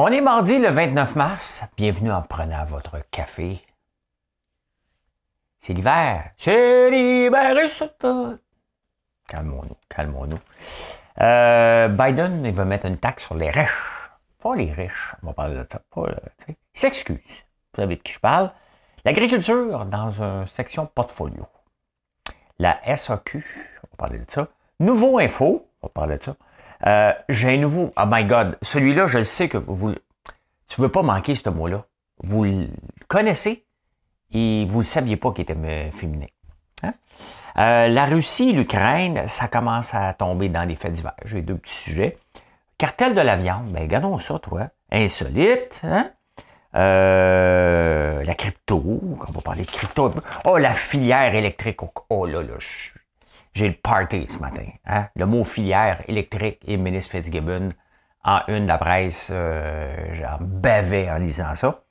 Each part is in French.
On est mardi le 29 mars. Bienvenue en prenant votre café. C'est l'hiver. C'est l'hiver Calmons-nous, calmons-nous. Euh, Biden, il va mettre une taxe sur les riches. Pas les riches, on va parler de ça. Pas, il s'excuse. Vous savez de qui je parle. L'agriculture dans une section portfolio. La SAQ, on va parler de ça. Nouveau info, on va parler de ça. Euh, j'ai un nouveau. Oh my God, celui-là, je le sais que vous. Tu veux pas manquer ce mot-là. Vous le connaissez et vous ne saviez pas qu'il était féminin. Hein? Euh, la Russie, l'Ukraine, ça commence à tomber dans les faits divers. J'ai deux petits sujets. Cartel de la viande, ben regardons ça, toi. Insolite, hein? Euh, la crypto, on va parler de crypto. Oh, la filière électrique. Oh là là, j'ai le party ce matin. Hein? Le mot filière électrique et ministre Fitzgibbon en une de la presse, euh, j'en bavais en lisant ça.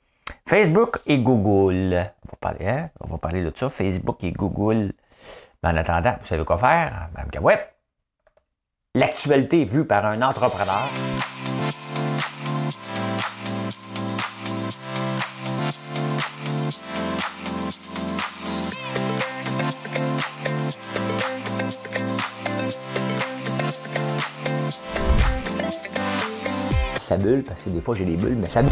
Facebook et Google. On va parler, hein? On va parler de ça. Facebook et Google. Mais en attendant, vous savez quoi faire, Mme Gawette? L'actualité vue par un entrepreneur. Ça bulle, parce que des fois j'ai des bulles, mais ça bulle.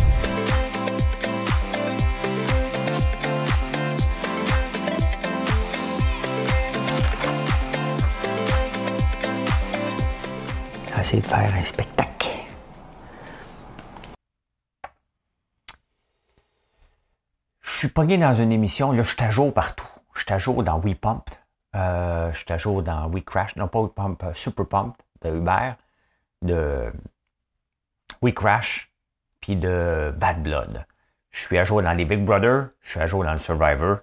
essayer de faire un spectacle. Je suis pogné dans une émission, là, je suis à jour partout. Je suis à jour dans WePump, euh, je suis à jour dans WeCrash, non pas WePump, euh, Super Pump de Uber, de WeCrash, puis de Bad Blood. Je suis à jour dans les Big Brother, je suis à jour dans le Survivor.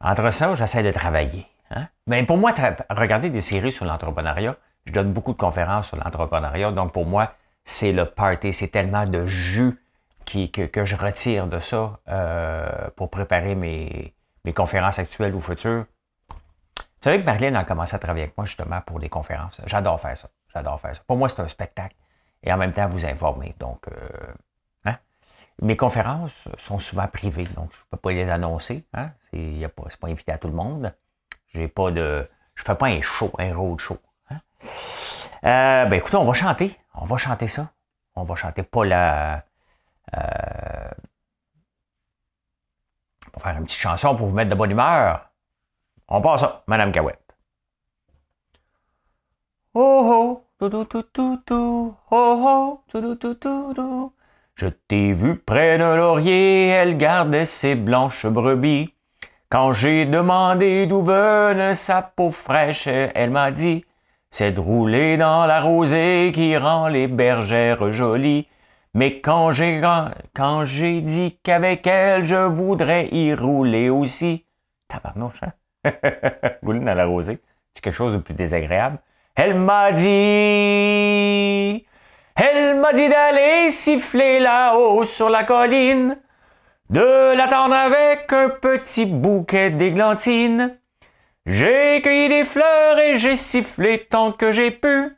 Entre ça, j'essaie de travailler. Hein? Mais pour moi, regarder des séries sur l'entrepreneuriat, je donne beaucoup de conférences sur l'entrepreneuriat. Donc, pour moi, c'est le party. C'est tellement de jus qui, que, je retire de ça euh, pour préparer mes, mes conférences actuelles ou futures. Vous savez que Marlène a commencé à travailler avec moi justement pour des conférences. J'adore faire ça. J'adore faire ça. Pour moi, c'est un spectacle. Et en même temps, vous informer. Donc, euh, hein? mes conférences sont souvent privées, donc je ne peux pas les annoncer. Hein? C'est pas, pas invité à tout le monde. J'ai pas de. Je fais pas un show, un road show. Euh, ben écoutez, on va chanter. On va chanter ça. On va chanter pas la. Euh, on va faire une petite chanson pour vous mettre de bonne humeur. On passe ça, Madame Cahouette. Oh oh, Je t'ai vu près d'un laurier, elle gardait ses blanches brebis. Quand j'ai demandé d'où venait sa peau fraîche, elle m'a dit c'est de rouler dans la rosée qui rend les bergères jolies. Mais quand j'ai, quand j'ai dit qu'avec elle, je voudrais y rouler aussi. Tabarnouche, hein? rouler dans la rosée, c'est quelque chose de plus désagréable. Elle m'a dit, elle m'a dit d'aller siffler là-haut sur la colline, de l'attendre avec un petit bouquet d'églantines. J'ai cueilli des fleurs et j'ai sifflé tant que j'ai pu.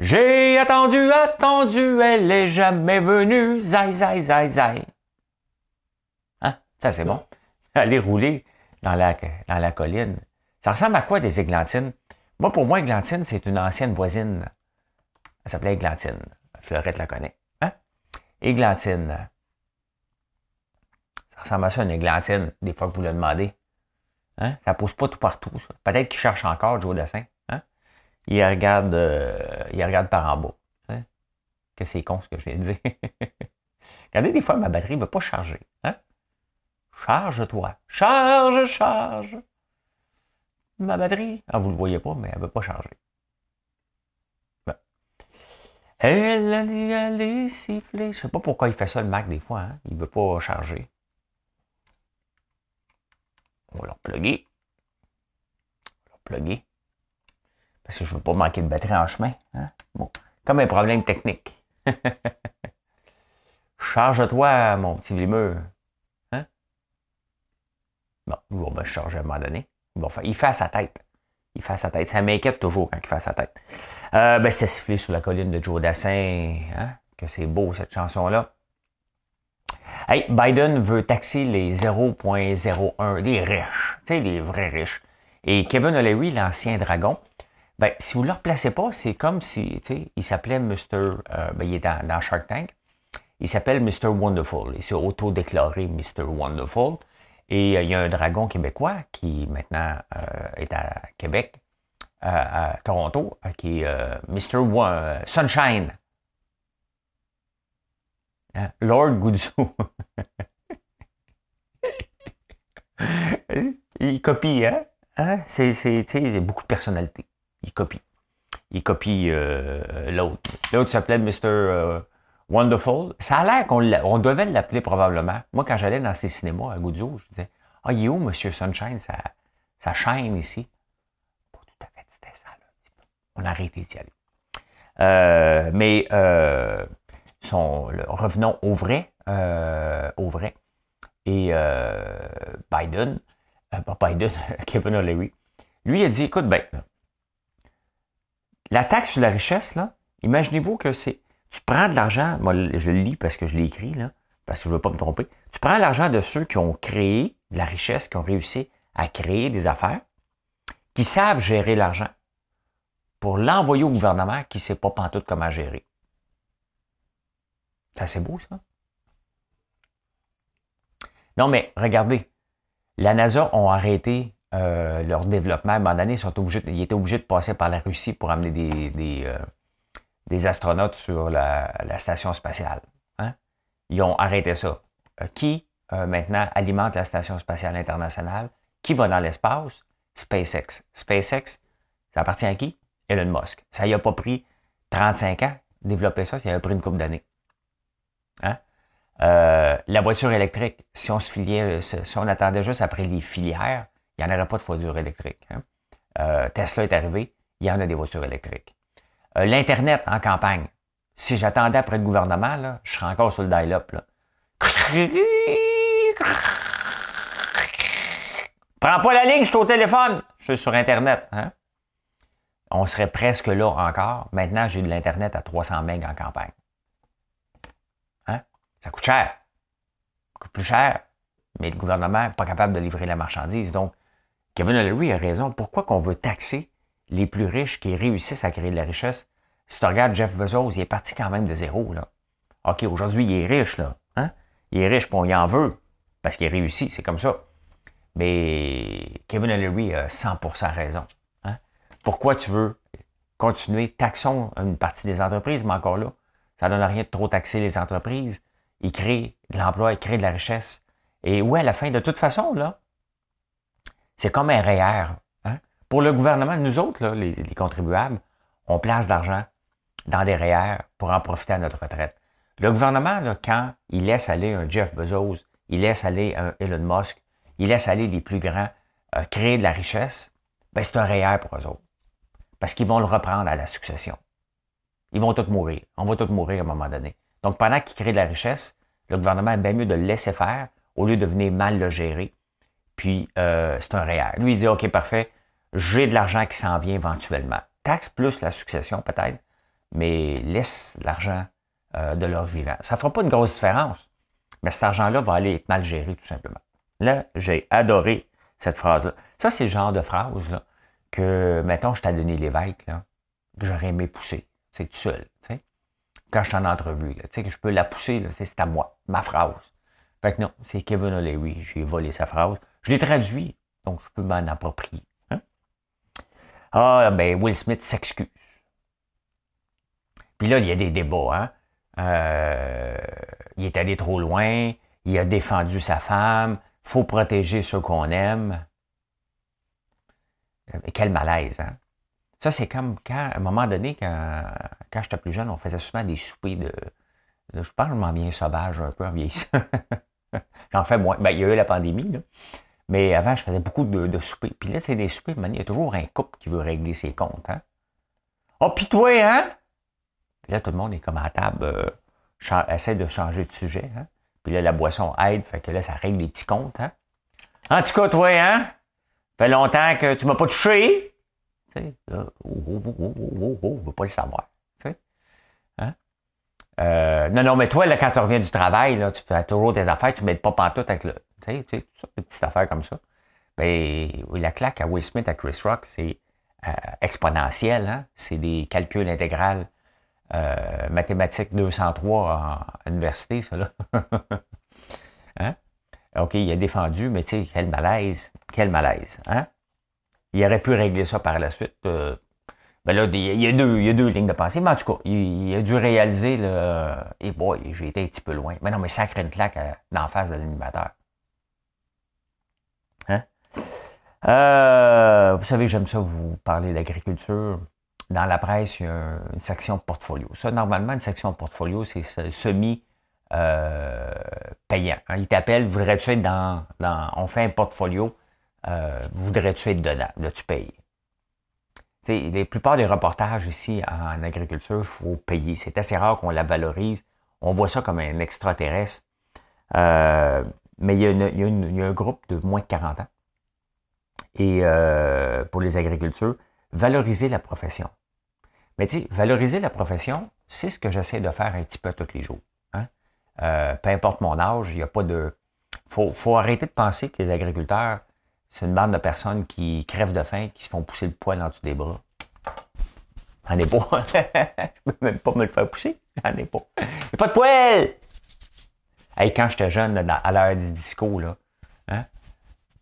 J'ai attendu, attendu, elle est jamais venue. Zai, zai, zai, zai. Hein? Ça, c'est bon. Aller rouler dans la, dans la colline. Ça ressemble à quoi des églantines? Pour moi, églantine, c'est une ancienne voisine. Elle s'appelait églantine. Fleurette la connaît. Hein? Églantine. Ça ressemble à ça, une églantine, des fois que vous le demandez. Hein? Ça pousse pas tout partout. Peut-être qu'il cherche encore Joe Dessin. Hein? Il regarde, euh, il regarde par en bas. Hein? Que c'est con ce que je viens de dire. Regardez, des fois, ma batterie ne veut pas charger. Hein? Charge-toi. Charge, charge. Ma batterie. Ah, vous le voyez pas, mais elle ne veut pas charger. Elle a dit aller siffler. Je sais pas pourquoi il fait ça le Mac des fois. Hein? Il veut pas charger. On va leur plugger. On va leur plugger. Parce que je ne veux pas manquer de batterie en chemin. Hein? Bon. Comme un problème technique. Charge-toi, mon petit lémur. Hein? Bon, il va me charger à un moment donné. Il, fait à sa tête. Il fait à sa tête. Ça m'inquiète toujours quand il fait à sa tête. Euh, ben, c'était sifflé sur la colline de Joe Dassin. Hein? que c'est beau, cette chanson-là. Hey, Biden veut taxer les 0.01, les riches, tu sais, les vrais riches. Et Kevin O'Leary, l'ancien dragon, ben, si vous ne le replacez pas, c'est comme si, tu il s'appelait Mr. Euh, ben, il est dans, Shark Tank. Il s'appelle Mr. Wonderful. Il s'est auto-déclaré Mr. Wonderful. Et euh, il y a un dragon québécois qui maintenant euh, est à Québec, à Toronto, qui est Mr. Sunshine. Hein? Lord Guzzo. il copie, hein? hein? C'est, beaucoup de personnalité. Il copie. Il copie euh, l'autre. L'autre s'appelait Mr. Euh, Wonderful. Ça a l'air qu'on on devait l'appeler probablement. Moi, quand j'allais dans ces cinémas à Guzzo, je disais Ah, il est où, Monsieur Sunshine, ça, ça chaîne ici? Pas tout à fait, c'était ça, là. On a arrêté d'y aller. Euh, mais revenons au vrai, euh, au vrai. Et euh, Biden, euh, pas Biden, Kevin O'Leary, lui il a dit, écoute, ben, la taxe sur la richesse, là, imaginez-vous que c'est, tu prends de l'argent, moi je le lis parce que je l'ai écrit, là, parce que je ne veux pas me tromper, tu prends l'argent de ceux qui ont créé de la richesse, qui ont réussi à créer des affaires, qui savent gérer l'argent, pour l'envoyer au gouvernement qui ne sait pas pantoute comment gérer. C'est assez beau, ça. Non, mais regardez, la NASA ont arrêté euh, leur développement. À un moment donné, ils, étaient obligés de passer par la Russie pour amener des, des, euh, astronautes sur la, station spatiale. Hein? Ils ont arrêté ça. Euh, qui maintenant alimente la station spatiale internationale? Qui va dans l'espace? SpaceX. SpaceX, ça appartient à qui? Elon Musk. Ça y a pas pris 35 ans développer ça, ça y a pris une couple d'années. Hein? Euh, la voiture électrique, si on se filiait, euh, si on attendait juste après les filières, il n'y en aurait pas de voiture électrique. Hein? Euh, Tesla est arrivé, il y en a des voitures électriques. L'Internet en campagne, si j'attendais après le gouvernement, là, je serais encore sur le dial-up. Prends pas la ligne, je suis au téléphone. Je suis sur Internet. Hein? On serait presque là encore. Maintenant, j'ai de l'Internet à 300 MB en campagne. Ça coûte cher. Ça coûte plus cher. Mais le gouvernement n'est pas capable de livrer la marchandise. Donc, Kevin O'Leary a raison. Pourquoi qu'on veut taxer les plus riches qui réussissent à créer de la richesse? Si tu regardes Jeff Bezos, il est parti quand même de zéro. OK, aujourd'hui, il est riche. là. Hein? Il est riche, bon, il en veut. Parce qu'il réussit, c'est comme ça. Mais Kevin O'Leary a 100% raison. Hein? Pourquoi tu veux continuer? Taxons une partie des entreprises, mais encore là, ça ne donne rien de trop taxer les entreprises il crée de l'emploi, il crée de la richesse. Et ouais, à la fin, de toute façon, c'est comme un REER. Pour le gouvernement, nous autres, les, contribuables, on place de l'argent dans des REER pour en profiter à notre retraite. Le gouvernement, quand il laisse aller un Jeff Bezos, il laisse aller un Elon Musk, il laisse aller les plus grands euh, créer de la richesse, ben c'est un REER pour eux autres. Parce qu'ils vont le reprendre à la succession. Ils vont tous mourir. On va tous mourir à un moment donné. Donc, pendant qu'il crée de la richesse, le gouvernement est bien mieux de le laisser faire au lieu de venir mal le gérer. Puis, euh, c'est un réel. Lui, il dit, OK, parfait, j'ai de l'argent qui s'en vient éventuellement. Taxe plus la succession, peut-être, mais laisse l'argent euh, de leur vivant. Ça ne fera pas une grosse différence, mais cet argent-là va aller être mal géré, tout simplement. Là, j'ai adoré cette phrase-là. Ça, c'est le genre de phrase là, que, mettons, je t'ai donné l'évêque, là, que j'aurais aimé pousser. C'est tout seul quand je suis en entrevue. Tu sais, que je peux la pousser, c'est à moi, ma phrase. Fait que non, c'est Kevin O'Leary. J'ai volé sa phrase. Je l'ai traduit, donc je peux m'en approprier. Ah, ben, Will Smith s'excuse. Puis là, il y a des débats. Hein? Euh, il est allé trop loin. Il a défendu sa femme. faut protéger ceux qu'on aime. Euh, quel malaise, hein? Ça, c'est comme quand, à un moment donné, quand, quand j'étais plus jeune, on faisait souvent des soupers de. je parle, je m'en viens sauvage un peu en vieillissant. J'en fais moins. Ben, il y a eu la pandémie, là. Mais avant, je faisais beaucoup de, de soupers. Puis là, c'est des soupers, il y a toujours un couple qui veut régler ses comptes. Hein? Oh, pis toi, hein? Puis là, tout le monde est comme à table, euh, essaie de changer de sujet. Hein? Puis là, la boisson aide, fait que là, ça règle des petits comptes. Hein? En tout cas, toi, hein? Fait longtemps que tu m'as pas touché. Tu sais, là, oh, oh, oh, oh, oh, oh, veut pas le savoir. Tu? Hein? Euh, non, non, mais toi, là, quand tu reviens du travail, là, tu fais toujours des affaires, tu ne m'aides pas pantoute avec le. Tu sais, tu sais, des petites affaires comme ça. Ben, la claque à Will Smith, à Chris Rock, c'est euh, exponentiel. Hein? C'est des calculs intégrales euh, mathématiques 203 en université, ça hein? OK, il a défendu, mais tu sais, quel malaise. Quel malaise. Hein? Il aurait pu régler ça par la suite. Euh, ben là, il y, a deux, il y a deux lignes de pensée. Mais en tout cas, il, a dû réaliser, le. et boy, j'ai été un petit peu loin. Mais non, mais sacré une claque d'en face de l'animateur. Hein? Euh, vous savez, j'aime ça vous parler d'agriculture. Dans la presse, il y a une section portfolio. Ça, normalement, une section portfolio, c'est semi euh, payant. Hein. Il t'appelle, voudrais-tu être dans, dans, On fait un portfolio, euh, voudrais-tu être dedans? Là, tu payes la plupart des reportages ici en agriculture, il faut payer. C'est assez rare qu'on la valorise. On voit ça comme un extraterrestre. Euh, mais il y, a un groupe de moins de 40 ans. Et euh, pour les agriculteurs, valoriser la profession. Mais tu sais, valoriser la profession, c'est ce que j'essaie de faire un petit peu tous les jours. Hein. Euh, peu importe mon âge, il n'y a pas de. Il faut, arrêter de penser que les agriculteurs, c'est une bande de personnes qui crèvent de faim, qui se font pousser le poil en dessous des bras. J'en ai pas. Je peux même pas me le faire pousser. J'en ai pas. J'ai pas de poil! Hey, quand j'étais jeune, à l'heure du disco, là, hein,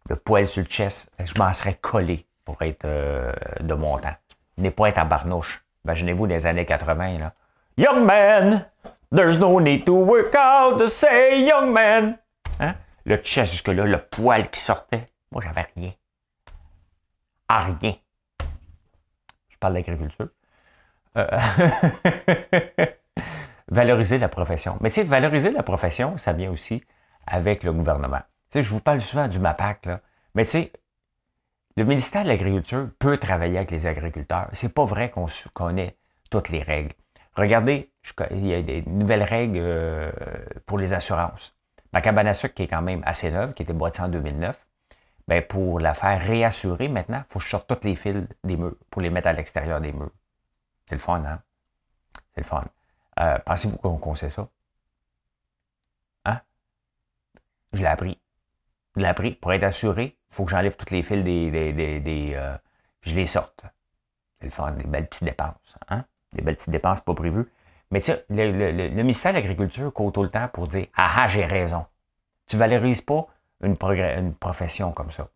le poil sur le chest, je m'en serais collé pour être euh, de mon temps. N'ai pas être à barnouche. Imaginez-vous des années 80, là. Young man, there's no need to work out to say young man. Hein? Le chest jusque-là, le poil qui sortait. Moi, j'avais rien. À rien. Je parle d'agriculture. Euh, valoriser la profession. Mais tu sais, valoriser la profession, ça vient aussi avec le gouvernement. Sais, je vous parle souvent du MAPAC, là. Mais tu sais, le ministère de l'Agriculture peut travailler avec les agriculteurs. C'est pas vrai qu'on connaît toutes les règles. Regardez, il y a des nouvelles règles euh, pour les assurances. Ma cabane à sucre, qui est quand même assez neuve, qui était bâtie en 2009, ben pour la faire réassurer maintenant, il faut que je sorte tous les fils des murs pour les mettre à l'extérieur des murs. C'est le fun, hein? C'est le fun. Euh, pensez-vous qu'on sait ça? Hein? Je l'ai appris. Je l'ai appris. Pour être assuré, il faut que j'enlève tous les fils des. des, des, euh, je les sorte. C'est le fun, des belles petites dépenses. Hein? Des belles petites dépenses pas prévues. Mais tu sais, le, le, ministère de l'Agriculture court tout le temps pour dire Ah ah, j'ai raison. Tu valorises pas une, une profession comme ça.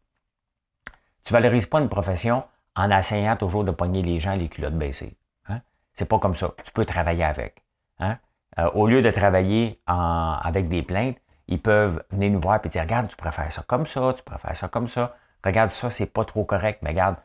Tu valorises pas une profession en essayant toujours de pogner les gens les culottes baissées. Hein? C'est pas comme ça. Tu peux travailler avec. Hein? Euh, au lieu de travailler en, avec des plaintes, ils peuvent venir nous voir et dire Regarde, tu préfères ça comme ça, tu préfères ça comme ça. Regarde, ça, c'est pas trop correct, mais regarde,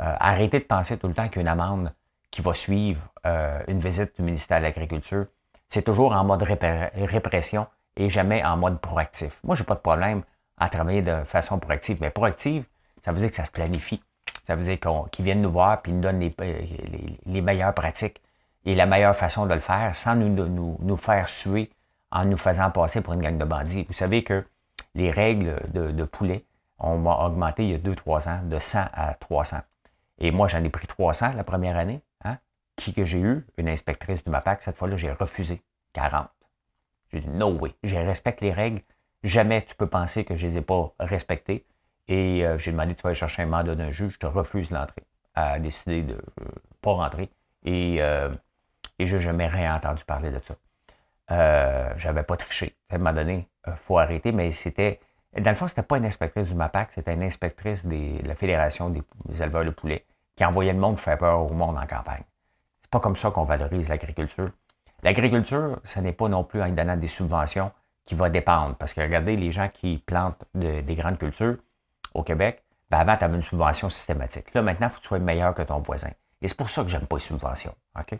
euh, arrêtez de penser tout le temps qu'il y a une amende qui va suivre euh, une visite du ministère de l'Agriculture. C'est toujours en mode répression et jamais en mode proactif. Moi, j'ai pas de problème à travailler de façon proactive. Mais proactive, ça veut dire que ça se planifie. Ça veut dire qu'ils viennent nous voir et nous donnent les, meilleures pratiques et la meilleure façon de le faire sans nous, nous, nous, faire suer en nous faisant passer pour une gang de bandits. Vous savez que les règles de, poulet ont augmenté il y a 2-3 ans de 100 à 300. Et moi, j'en ai pris 300 la première année. Hein? Qui que j'ai eu? Une inspectrice du MAPAC. Cette fois-là, j'ai refusé 40. J'ai dit no way. Je respecte les règles Jamais tu peux penser que je ne les ai pas respectés. Et euh, j'ai demandé, tu vas aller chercher un mandat d'un juge, je te refuse l'entrée. A décidé de ne euh, pas rentrer. Et, euh, et je n'ai jamais rien entendu parler de ça. Euh, j'avais pas triché. À un moment donné, il faut arrêter, mais c'était. Dans le fond, c'était pas une inspectrice du MAPAC, c'était une inspectrice de la Fédération des, éleveurs de poulets qui envoyait le monde faire peur au monde en campagne. C'est pas comme ça qu'on valorise l'agriculture. L'agriculture, ce n'est pas non plus en donnant des subventions qui va dépendre. Parce que regardez, les gens qui plantent des grandes cultures au Québec, ben avant, tu avais une subvention systématique. Là, maintenant, il faut que tu sois meilleur que ton voisin. Et c'est pour ça que j'aime pas les subventions. OK?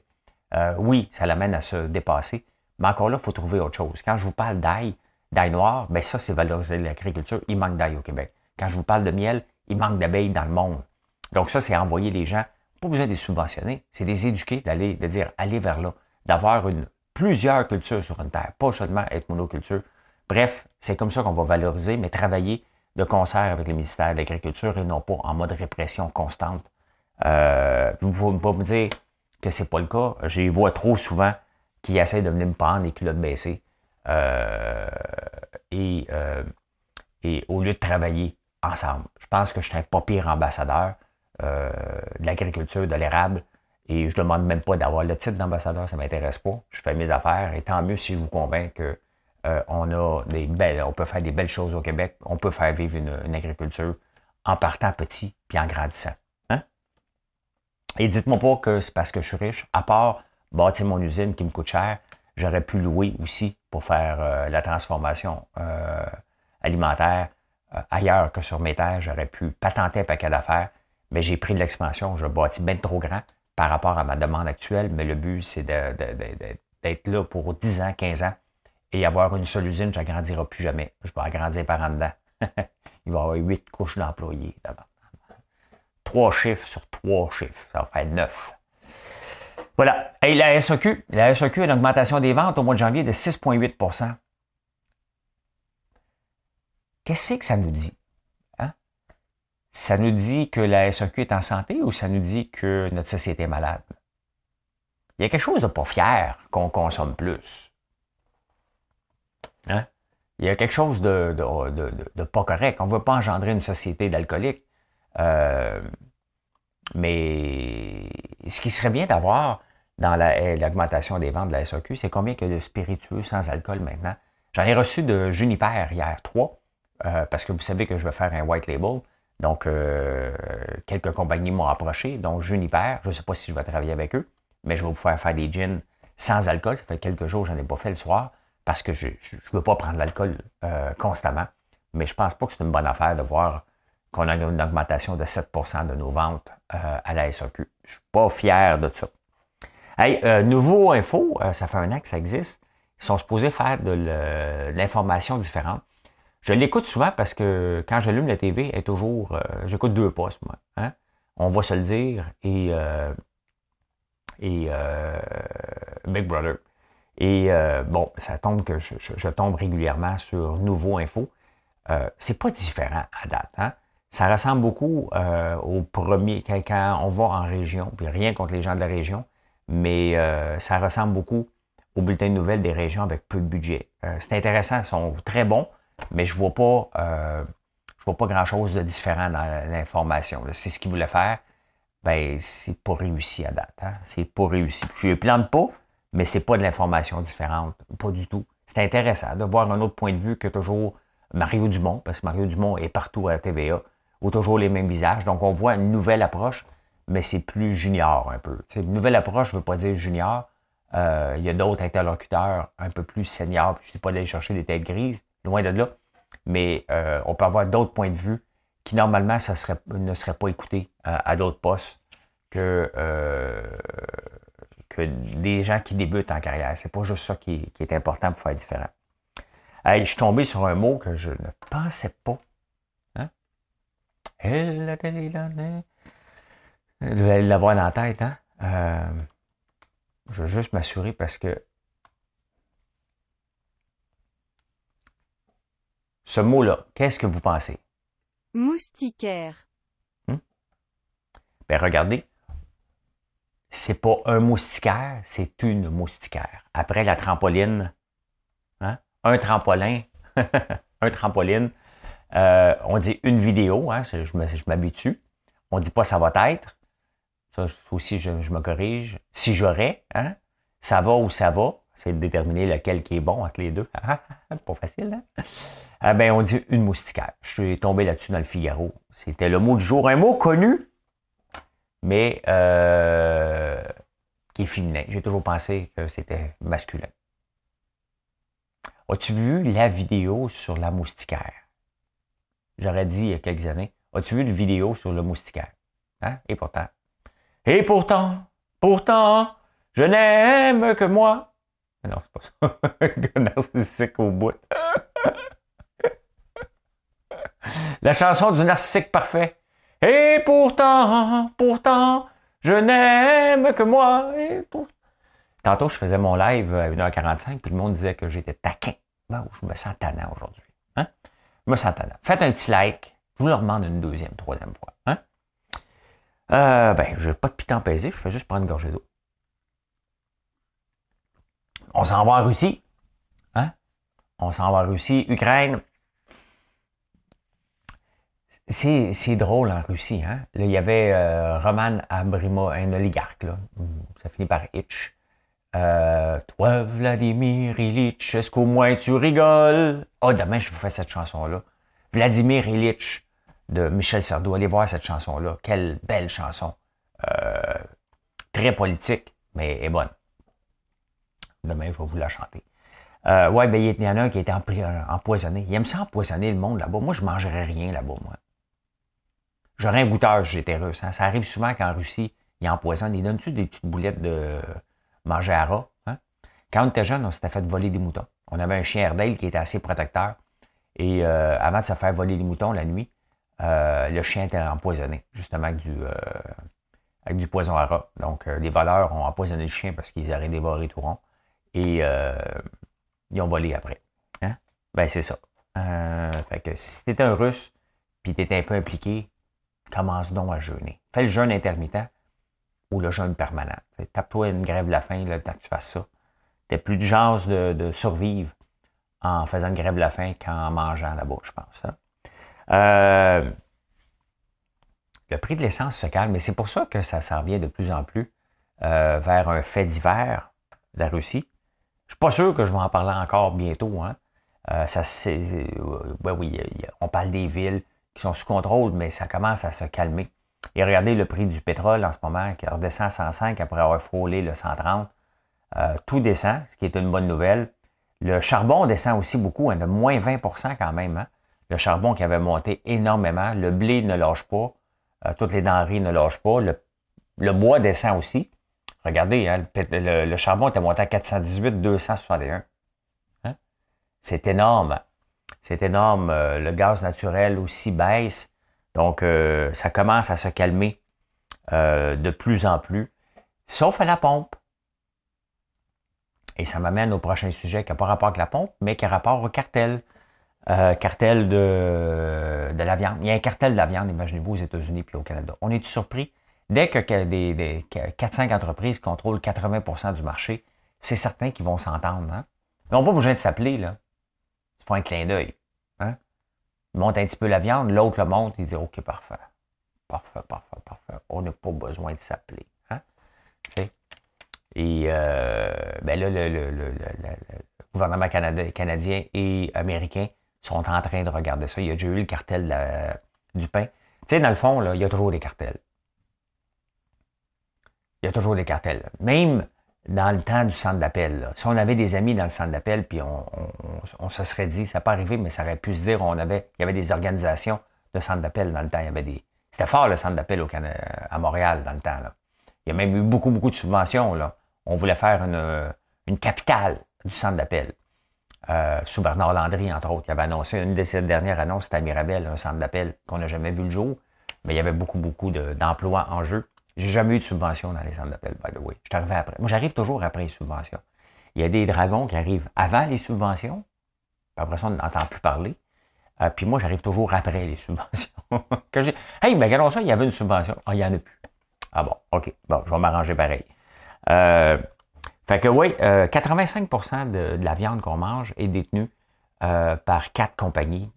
Euh, oui, ça l'amène à se dépasser, mais encore là, il faut trouver autre chose. Quand je vous parle d'ail, d'ail noir, ben ça, c'est valoriser l'agriculture. Il manque d'ail au Québec. Quand je vous parle de miel, il manque d'abeilles dans le monde. Donc ça, c'est envoyer les gens, pas besoin de les subventionner, c'est les éduquer, d'aller, de dire, allez vers là, d'avoir une, plusieurs cultures sur une terre, pas seulement être monoculture. Bref, c'est comme ça qu'on va valoriser, mais travailler de concert avec le ministère de l'Agriculture et non pas en mode répression constante. Euh, vous ne pouvez pas me dire que c'est pas le cas. Les vois trop souvent qui essaient de venir me prendre. Euh, et, euh, et au lieu de travailler ensemble. Je pense que je suis un pas pire ambassadeur euh, de l'agriculture, de l'érable. Et je ne demande même pas d'avoir le titre d'ambassadeur, ça ne m'intéresse pas. Je fais mes affaires et tant mieux si je vous convainc que on a des belles, on peut faire des belles choses au Québec, on peut faire vivre une, agriculture en partant petit puis en grandissant. Hein? Et dites-moi pas que c'est parce que je suis riche, à part bâtir mon usine qui me coûte cher, j'aurais pu louer aussi pour faire euh, la transformation euh, alimentaire euh, ailleurs que sur mes terres. J'aurais pu patenter un paquet d'affaires, mais j'ai pris de l'expansion. Je bâtis bien trop grand par rapport à ma demande actuelle, mais le but, c'est d'être là pour 10 ans, 15 ans et avoir une seule usine, je n'agrandirai plus jamais. Je vais agrandir par en dedans. Il va y avoir huit couches d'employés. Trois chiffres sur trois chiffres. Ça va faire neuf. Voilà. Et la SAQ, la SAQ a une augmentation des ventes au mois de janvier de 6,8% Qu'est-ce que ça nous dit? Hein? Ça nous dit que la SAQ est en santé ou ça nous dit que notre société est malade? Il y a quelque chose de pas fier qu'on consomme plus. Hein? Il y a quelque chose de, pas correct. On ne veut pas engendrer une société d'alcooliques. Euh, mais ce qui serait bien d'avoir, dans eh, l'augmentation des ventes de la SAQ, c'est combien a de spiritueux sans alcool maintenant? J'en ai reçu de Juniper hier, trois, euh, parce que vous savez que je vais faire un white label. Donc, euh, quelques compagnies m'ont approché, donc Juniper, je ne sais pas si je vais travailler avec eux, mais je vais vous faire faire des gins sans alcool. Ça fait quelques jours que je n'en ai pas fait le soir, parce que je ne veux pas prendre l'alcool euh, constamment. Mais je pense pas que c'est une bonne affaire de voir qu'on a une augmentation de 7% de nos ventes à la SAQ. Je ne suis pas fier de ça. Hey, euh, nouveau info, euh, ça fait un an que ça existe. Ils sont supposés faire de l'information différente. Je l'écoute souvent parce que quand j'allume la TV, elle est toujours. Euh, j'écoute deux postes, moi. Hein. On va se le dire. Et, et Big Brother. Et bon, ça tombe que je, tombe régulièrement sur Nouveau Info. c'est pas différent à date. Hein. Ça ressemble beaucoup au premier, quand on va en région, puis rien contre les gens de la région, mais euh, ça ressemble beaucoup aux bulletins de nouvelles des régions avec peu de budget. Euh, c'est intéressant, ils sont très bons, mais je vois pas, euh, vois pas grand-chose de différent dans l'information. C'est ce qu'ils voulaient faire, ben c'est pas réussi à date. Hein? C'est pas réussi. Je ne plante pas, mais c'est pas de l'information différente, pas du tout. C'est intéressant de voir un autre point de vue que toujours Mario Dumont, parce que Mario Dumont est partout à la TVA, ou toujours les mêmes visages. Donc on voit une nouvelle approche mais c'est plus junior un peu. une nouvelle approche ne veut pas dire junior. Euh, il y a d'autres interlocuteurs un peu plus seniors. Je ne sais pas d'aller chercher des têtes grises, loin de là. Mais euh, on peut avoir d'autres points de vue qui, normalement, ça serait, ne seraient pas écoutés euh, à d'autres postes que, que des gens qui débutent en carrière. C'est pas juste ça qui, est important pour faire différent. je suis tombé sur un mot que je ne pensais pas. Hein? Vous allez l'avoir dans la tête, hein? Euh, je veux juste m'assurer parce que ce mot-là, qu'est-ce que vous pensez? Moustiquaire. Hmm? Ben regardez, c'est pas un moustiquaire, c'est une moustiquaire. Après la trampoline, hein? un trampolin, un trampoline, euh, on dit une vidéo, hein? je m'habitue. On dit pas ça va être. Ça aussi, je, me corrige. Si j'aurais, hein, ça va ou ça va, c'est de déterminer lequel qui est bon entre les deux. Pas facile, hein? Ah ben, on dit une moustiquaire. Je suis tombé là-dessus dans le Figaro. C'était le mot du jour. Un mot connu, mais euh, qui est féminin. J'ai toujours pensé que c'était masculin. As-tu vu la vidéo sur la moustiquaire? J'aurais dit il y a quelques années. As-tu vu la vidéo sur le moustiquaire? Hein? Et pourtant, et pourtant, pourtant, je n'aime que moi. non, c'est pas ça. narcissique au bout. La chanson du narcissique parfait. Et pourtant, pourtant, je n'aime que moi. Et Tantôt, je faisais mon live à 1h45, puis le monde disait que j'étais taquin. Ben, je me sens tannant aujourd'hui. Hein? Je me sens tannant. Faites un petit like. Je vous le demande une deuxième, troisième fois. Euh, ben, je n'ai pas de piton pesé, je fais juste prendre une gorgée d'eau. on s'en va en Russie. Hein? On s'en va en Russie, Ukraine. C'est drôle en Russie. Hein? Là, il y avait euh, Roman Abrimo, un oligarque. Là. Ça finit par Hitch. Euh, toi, Vladimir Ilitch, est-ce qu'au moins tu rigoles? oh, demain, je vous fais cette chanson-là. Vladimir Ilitch de Michel Sardou. Allez voir cette chanson-là. Quelle belle chanson. Euh, très politique, mais est bonne. Demain, je vais vous la chanter. Euh, ouais, ben, il y en a un qui été empoisonné. Il aime ça empoisonner le monde là-bas. Moi, je mangerais rien là-bas, moi. J'aurais un goûteur, j'étais russe. Hein. Ça arrive souvent qu'en Russie, ils empoisonnent. Ils donnent-tu des petites boulettes de manger à rat? Hein? Quand on était jeune, on s'était fait voler des moutons. On avait un chien Airedale qui était assez protecteur. Et euh, avant de se faire voler des moutons la nuit, euh, le chien était empoisonné, justement avec du, euh, avec du poison à rat. Donc, les voleurs ont empoisonné le chien parce qu'ils auraient dévoré tout rond. Et ils ont volé après. Hein? Ben, c'est ça. fait que si t'étais un russe, puis t'étais un peu impliqué, commence donc à jeûner. Fais le jeûne intermittent ou le jeûne permanent. Tape-toi une grève de la faim le temps que tu fasses ça. T'as plus de chance de, survivre en faisant une grève de la faim qu'en mangeant là-bas, je pense. Hein? Euh, le prix de l'essence se calme, mais c'est pour ça que ça s'en vient de plus en plus euh, vers un fait divers de la Russie. Je suis pas sûr que je vais en parler encore bientôt. Hein. Euh, ça, oui, on parle des villes qui sont sous contrôle, mais ça commence à se calmer. Et regardez le prix du pétrole en ce moment, qui redescend à 105 après avoir frôlé le 130. Euh, tout descend, ce qui est une bonne nouvelle. Le charbon descend aussi beaucoup, hein, de moins 20% quand même. Hein. Le charbon qui avait monté énormément. Le blé ne lâche pas. Euh, toutes les denrées ne lâchent pas. Le, bois descend aussi. Regardez, hein, le, charbon était monté à 418, 261. C'est énorme. C'est énorme. Euh, le gaz naturel aussi baisse. Donc, euh, ça commence à se calmer euh, de plus en plus, sauf à la pompe. Et ça m'amène au prochain sujet qui n'a pas rapport avec la pompe, mais qui a rapport au cartel. Cartel de, de la viande. Il y a un cartel de la viande, imaginez-vous, aux États-Unis puis au Canada. On est surpris? Dès que des, des 4-5 entreprises contrôlent 80% du marché, c'est certain qu'ils vont s'entendre. Hein? Ils n'ont pas besoin de s'appeler. là faut un clin d'œil. Hein? Il monte un petit peu la viande, l'autre le monte, il dit OK, parfait. Parfait, parfait, parfait. On n'a pas besoin de s'appeler. Hein? Et euh, ben là, le, gouvernement canadien et américain sont en train de regarder ça. Il y a déjà eu le cartel du pain. Tu sais, dans le fond, là, il y a toujours des cartels. Il y a toujours des cartels. Même dans le temps du centre d'appel. Si on avait des amis dans le centre d'appel, puis on, se serait dit, ça n'a pas arrivé, mais ça aurait pu se dire, on avait, il y avait des organisations de centre d'appel dans le temps. Il y avait des, c'était fort le centre d'appel au à Montréal dans le temps. Il y a même eu beaucoup, beaucoup de subventions. Là. On voulait faire une, une capitale du centre d'appel. Euh, sous Landry, entre autres. Il avait annoncé, une de ses dernières annonces, c'était à Mirabel, un centre d'appel qu'on n'a jamais vu le jour, mais il y avait beaucoup, beaucoup d'emplois en jeu. J'ai jamais eu de subvention dans les centres d'appel, by the way. Je après. Moi, j'arrive toujours après les subventions. Il y a des dragons qui arrivent avant les subventions, puis après ça, on n'entend plus parler. Euh, puis moi, j'arrive toujours après les subventions. que j'ai, hey, mais regardons ça, il y avait une subvention. Ah, il n'y en a plus. Ah bon, OK. Bon, je vais m'arranger pareil. Euh, fait que oui, 85% euh, de, la viande qu'on mange est détenue par quatre compagnies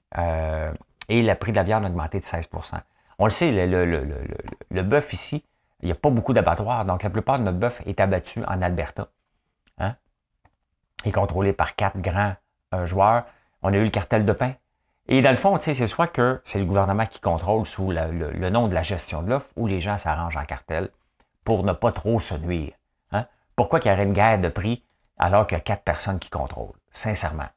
et le prix de la viande a augmenté de 16% On le sait, le, le, le, le bœuf ici, il n'y a pas beaucoup d'abattoirs, donc la plupart de notre bœuf est abattu en Alberta. Hein? Et contrôlé par quatre grands euh, joueurs. On a eu le cartel de pain. Et dans le fond, c'est soit que c'est le gouvernement qui contrôle sous le, nom de la gestion de l'offre ou les gens s'arrangent en cartel pour ne pas trop se nuire. Pourquoi qu'il y aurait une guerre de prix alors qu'il y a quatre personnes qui contrôlent? Sincèrement.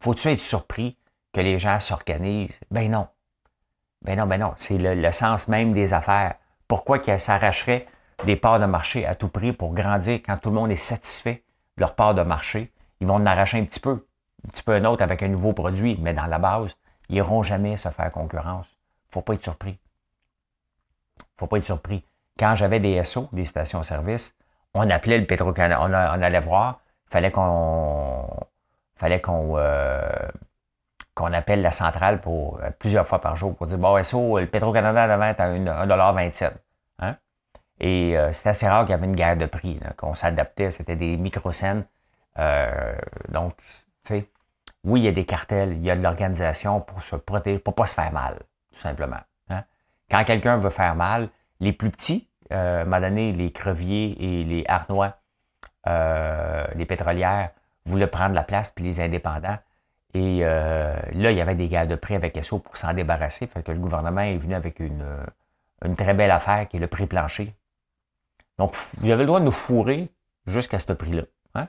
Faut-tu être surpris que les gens s'organisent? Ben non. Ben non, ben non. C'est le sens même des affaires. Pourquoi qu'ils s'arracheraient des parts de marché à tout prix pour grandir quand tout le monde est satisfait de leur part de marché? Ils vont en arracher un petit peu, un petit peu un autre avec un nouveau produit, mais dans la base, ils n'iront jamais se faire concurrence. Faut pas être surpris. Faut pas être surpris. Quand j'avais des SO, des stations-service, on appelait le Petro-Canada, on, allait voir, fallait qu'on fallait qu'on euh, appelle la centrale pour euh, plusieurs fois par jour pour dire bon, SO, le Petro-Canada devait être à 1,27$. Hein? Et euh, c'était assez rare qu'il y avait une guerre de prix, qu'on s'adaptait, c'était des micro-scènes. donc, tu sais, oui, il y a des cartels, il y a de l'organisation pour se protéger, pour pas se faire mal, tout simplement. Hein? Quand quelqu'un veut faire mal, les plus petits, euh, donné les creviers et les harnois, euh, les pétrolières, voulaient prendre la place, puis les indépendants. Et euh, là, il y avait des gars de prix avec SO pour s'en débarrasser. Fait que le gouvernement est venu avec une, une très belle affaire qui est le prix plancher. Donc, vous avez le droit de nous fourrer jusqu'à ce prix-là. Hein.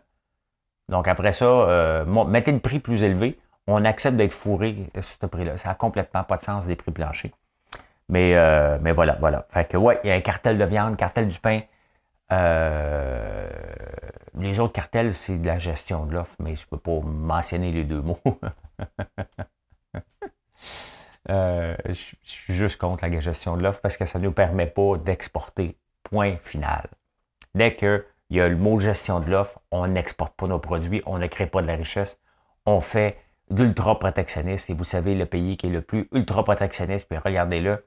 Donc, après ça, mettez le prix plus élevé. On accepte d'être fourré à ce prix-là. Ça n'a complètement pas de sens des prix planchers. Mais, euh, mais voilà, voilà. Fait que, ouais, il y a un cartel de viande, cartel du pain. Euh, les autres cartels, c'est de la gestion de l'offre, mais je ne peux pas mentionner les deux mots. Euh, je suis juste contre la gestion de l'offre parce que ça ne nous permet pas d'exporter. Point final. Dès qu'il y a le mot gestion de l'offre, on n'exporte pas nos produits, on ne crée pas de la richesse. On fait d'ultra-protectionniste. Et vous savez, le pays qui est le plus ultra-protectionniste, puis regardez-le,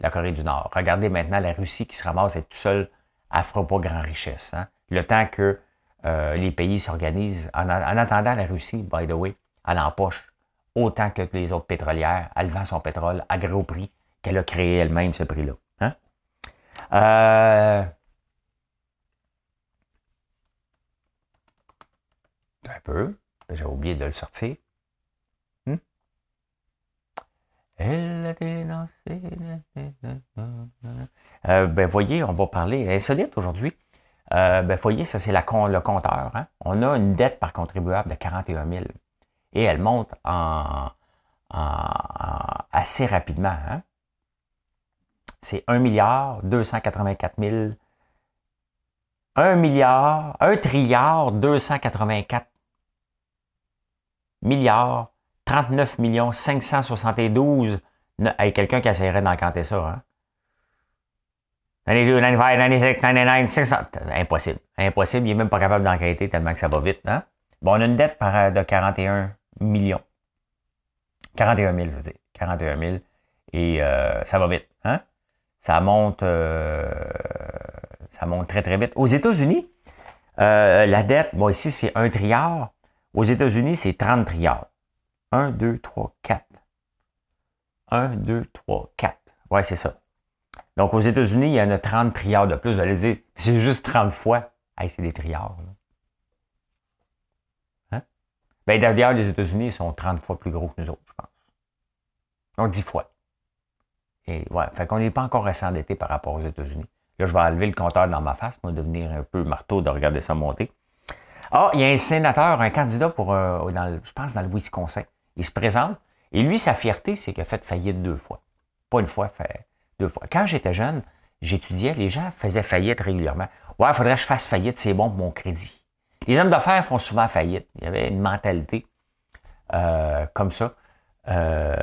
la Corée du Nord. Regardez maintenant la Russie qui se ramasse être tout seul, elle fera pas grand richesse. Hein? Le temps que euh, les pays s'organisent, en, attendant la Russie, by the way, elle empoche autant que les autres pétrolières, elle vend son pétrole à gros prix qu'elle a créé elle-même ce prix-là. Hein? Euh, un peu, j'ai oublié de le sortir. Dénoncé. Euh, ben, voyez, on va parler insolite aujourd'hui. Euh, ben, voyez, ça, c'est le compteur. Hein. On a une dette par contribuable de 41 000 et elle monte en, assez rapidement. Hein. C'est 1 milliard 284 000. 1 milliard, 1 trilliard 284 milliards 39 millions 572. Hey, quelqu'un qui essaierait d'encanter ça, hein? 92, 95, 96, 99, 600. Impossible. Impossible. Il n'est même pas capable d'enquêter tellement que ça va vite. Hein? Bon, on a une dette par, de 41 millions. 41 000, je veux dire. 41 000. Et euh, ça va vite. Hein? Ça monte, euh, ça monte très, très vite. Aux États-Unis, euh, la dette, bon, ici, c'est 1 trilliard. Aux États-Unis, c'est 30 trilliards. 1, 2, 3, 4. 1, 2, 3, 4. Ouais, c'est ça. Donc, aux États-Unis, il y en a 30 trilliards de plus. Vous allez dire, c'est juste 30 fois. Hey, c'est des trilliards. Hein? Ben, d'ailleurs, les États-Unis sont 30 fois plus gros que nous autres, je pense. Donc, 10 fois. Et ouais, fait qu'on n'est pas encore assez endetté par rapport aux États-Unis. Là, je vais enlever le compteur dans ma face pour devenir un peu marteau de regarder ça monter. Ah, il y a un sénateur, un candidat pour, euh, dans je pense, dans le Wisconsin. Il se présente. Et lui, sa fierté, c'est qu'il a fait faillite deux fois. Pas une fois, fait deux fois. Quand j'étais jeune, j'étudiais, les gens faisaient faillite régulièrement. Ouais, il faudrait que je fasse faillite, c'est bon pour mon crédit. Les hommes d'affaires font souvent faillite. Il y avait une mentalité euh, comme ça. Euh,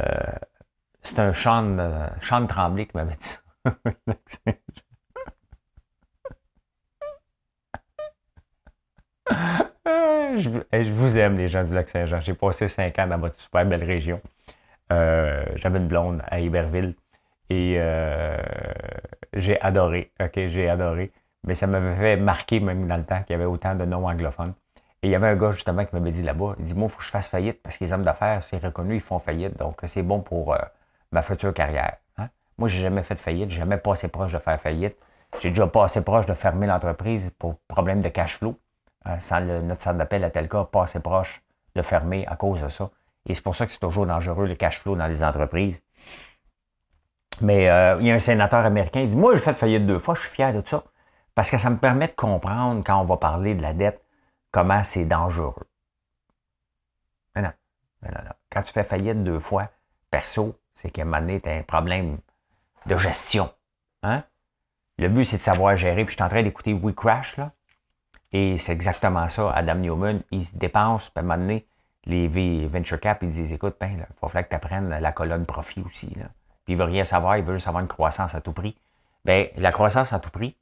c'est un chant de, Tremblay qui m'avait dit je, vous aime, les gens du Lac-Saint-Jean. J'ai passé cinq ans dans votre super belle région. Euh, j'avais une blonde à Iberville et euh, j'ai adoré. OK, j'ai adoré. Mais ça m'avait fait marquer, même dans le temps, qu'il y avait autant de noms anglophones. Et il y avait un gars, justement, qui m'avait dit là-bas, il dit, moi, il faut que je fasse faillite parce que les hommes d'affaires, c'est reconnu, ils font faillite. Donc, c'est bon pour euh, ma future carrière. Hein. Moi, j'ai jamais fait de faillite, j'ai jamais passé proche de faire faillite. J'ai déjà passé proche de fermer l'entreprise pour problème de cash flow. Euh, notre centre d'appel à tel cas pas assez proche de fermer à cause de ça. Et c'est pour ça que c'est toujours dangereux le cash flow dans les entreprises. Mais euh, il y a un sénateur américain, il dit Moi, j'ai fait faillite deux fois, je suis fier de ça. Parce que ça me permet de comprendre quand on va parler de la dette, comment c'est dangereux. Mais non, non, non, Quand tu fais faillite deux fois, perso, c'est qu'à un moment donné, tu as un problème de gestion. Hein? Le but, c'est de savoir gérer. Puis je suis en train d'écouter We Crash, là. Et c'est exactement ça. Adam Newman, il dépense, puis à un moment donné, les venture cap, ils disent écoute, ben, il va falloir que tu apprennes la colonne profit aussi. Là. Puis il veut rien savoir, il veut juste avoir une croissance à tout prix. Bien, la croissance à tout prix,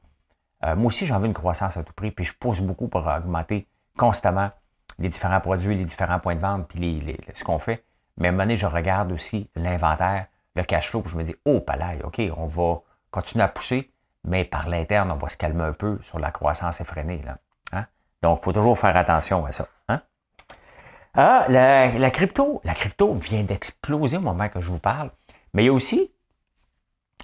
euh, moi aussi, j'en veux une croissance à tout prix, puis je pousse beaucoup pour augmenter constamment les différents produits, les différents points de vente, puis les, ce qu'on fait. Mais à un moment donné, je regarde aussi l'inventaire, le cash flow, puis je me dis, oh, palais, OK, on va continuer à pousser, mais par l'interne, on va se calmer un peu sur la croissance effrénée. Là. Donc, il faut toujours faire attention à ça. Hein? Ah, la, crypto, la crypto vient d'exploser au moment que je vous parle. Mais il y a aussi,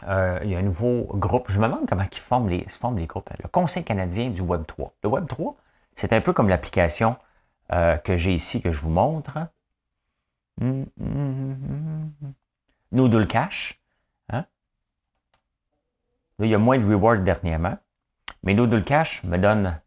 euh, il y a un nouveau groupe. Je me demande comment ils forment les, se forment les groupes. Le Conseil canadien du Web 3. Le Web 3, c'est un peu comme l'application euh, que j'ai ici, que je vous montre. Hum, hum, hum, Noodle Cash. Hein? Il y a moins de rewards dernièrement. Mais Noodle Cash me donne,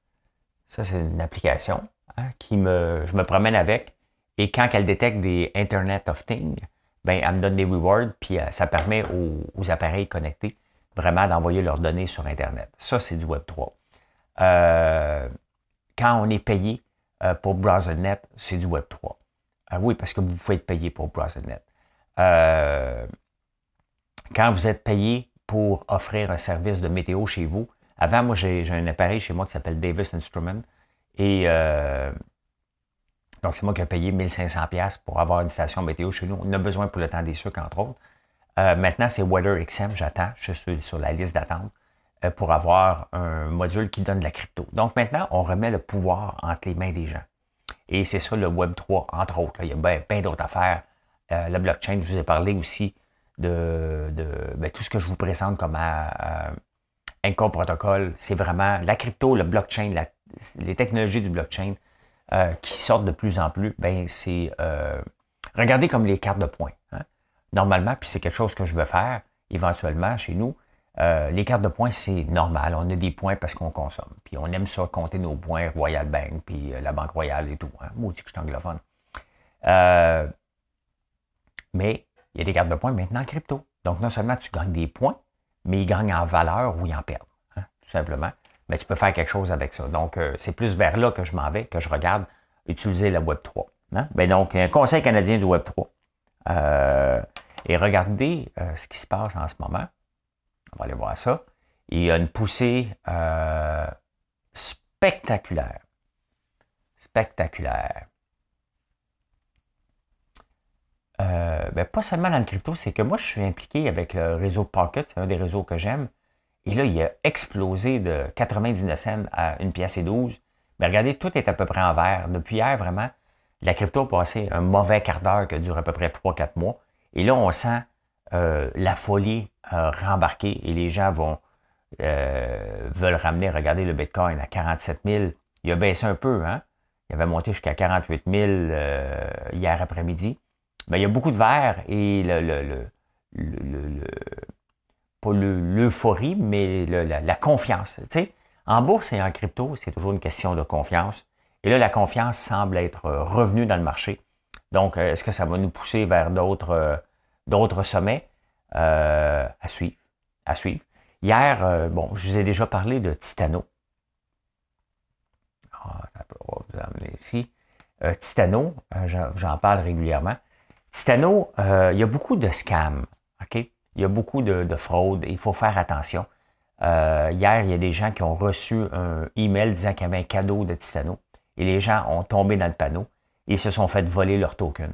ça c'est une application hein, qui me, je me promène avec. Et quand elle détecte des Internet of Things, ben, elle me donne des rewards, puis euh, ça permet aux, appareils connectés vraiment d'envoyer leurs données sur Internet. Ça, c'est du Web 3. Euh, quand on est payé euh, pour BrowserNet, c'est du Web 3. oui, parce que vous pouvez être payé pour BrowserNet. quand vous êtes payé pour offrir un service de météo chez vous, avant, moi, j'ai un appareil chez moi qui s'appelle Davis Instrument. Et euh, donc, c'est moi qui ai payé 1500$ pour avoir une station météo chez nous. On a besoin pour le temps des sucres, entre autres. Euh, maintenant, c'est WeatherXM, j'attends. Je suis sur la liste d'attente euh, pour avoir un module qui donne de la crypto. Donc, maintenant, on remet le pouvoir entre les mains des gens. Et c'est ça le Web 3, entre autres. Il y a bien, d'autres affaires. la blockchain, je vous ai parlé aussi de, ben, tout ce que je vous présente comme Encore Protocol, c'est vraiment la crypto, le blockchain, les technologies du blockchain euh, qui sortent de plus en plus. Ben, c'est euh, regardez comme les cartes de points. Hein. Normalement, puis c'est quelque chose que je veux faire éventuellement chez nous. Euh, les cartes de points, c'est normal. On a des points parce qu'on consomme. Puis on aime ça, compter nos points, Royal Bank, puis la Banque Royale et tout. Hein. Maudit que je suis anglophone. mais il y a des cartes de points maintenant en crypto. Donc, non seulement tu gagnes des points, mais ils gagnent en valeur ou ils en perdent, hein, tout simplement. Mais tu peux faire quelque chose avec ça. Donc, euh, c'est plus vers là que je m'en vais, que je regarde utiliser la Web 3. Hein. Ben donc, un conseil canadien du Web 3. Euh, et regardez euh, ce qui se passe en ce moment. On va aller voir ça. Il y a une poussée spectaculaire. Spectaculaire. Euh, ben, pas seulement dans le crypto, c'est que moi, je suis impliqué avec le réseau Pocket, c'est un des réseaux que j'aime. Et là, il a explosé de 99 cents à une pièce et 12. Mais regardez, tout est à peu près en vert. Depuis hier, vraiment, la crypto a passé un mauvais quart d'heure qui dure à peu près 3-4 mois. Et là, on sent euh, la folie euh, rembarquer et les gens vont veulent ramener, regardez le Bitcoin à 47 000. Il a baissé un peu, hein? Il avait monté jusqu'à 48 000 hier après-midi. Ben, il y a beaucoup de verre et le, le, le, pas l'euphorie, mais la, confiance. Tu sais, en bourse et en crypto, c'est toujours une question de confiance. Et là, la confiance semble être revenue dans le marché. Donc, euh, est-ce que ça va nous pousser vers d'autres euh, d'autres sommets? Euh, à suivre. À suivre. Hier, bon, je vous ai déjà parlé de Titano. Ah, vous amener ici. Titano, j'en parle régulièrement. Titano, euh, il y a beaucoup de scams, OK? Il y a beaucoup de, de fraude. Il faut faire attention. Euh, hier, il y a des gens qui ont reçu un email disant qu'il y avait un cadeau de Titano. Et les gens ont tombé dans le panneau et se sont fait voler leur token.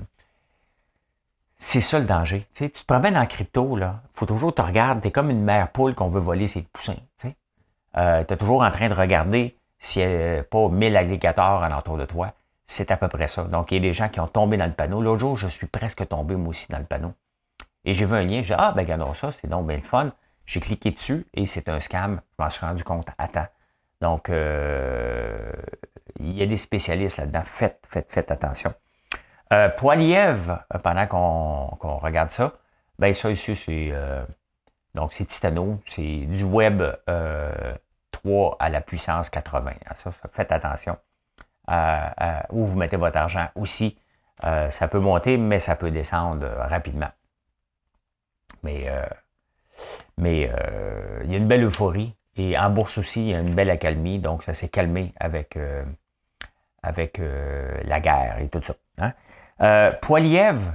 C'est ça le danger. Tu, te promènes en crypto, là. faut toujours te regarder. Tu es comme une mère poule qu'on veut voler ses poussins. Tu euh, es toujours en train de regarder s'il n'y a pas mille alligators alentour de toi. C'est à peu près ça. Donc, il y a des gens qui ont tombé dans le panneau. L'autre jour, je suis presque tombé moi aussi dans le panneau. Et j'ai vu un lien, j'ai dit, ah, ben, regardons ça, c'est donc bien le fun. J'ai cliqué dessus et c'est un scam. Je m'en suis rendu compte à temps. Donc, euh, il y a des spécialistes là-dedans. Faites, faites, faites attention. Euh, Poiliev, euh, pendant qu'on regarde ça, ben ça ici, c'est euh, donc c'est Titano, c'est du web 3 à la puissance 80. Ça, ça faites attention où vous mettez votre argent aussi. Euh, ça peut monter, mais ça peut descendre euh, rapidement. Mais, euh, mais il y a une belle euphorie. Et en bourse aussi, il y a une belle accalmie. Donc, ça s'est calmé avec, avec la guerre et tout ça. Hein. Poiliev,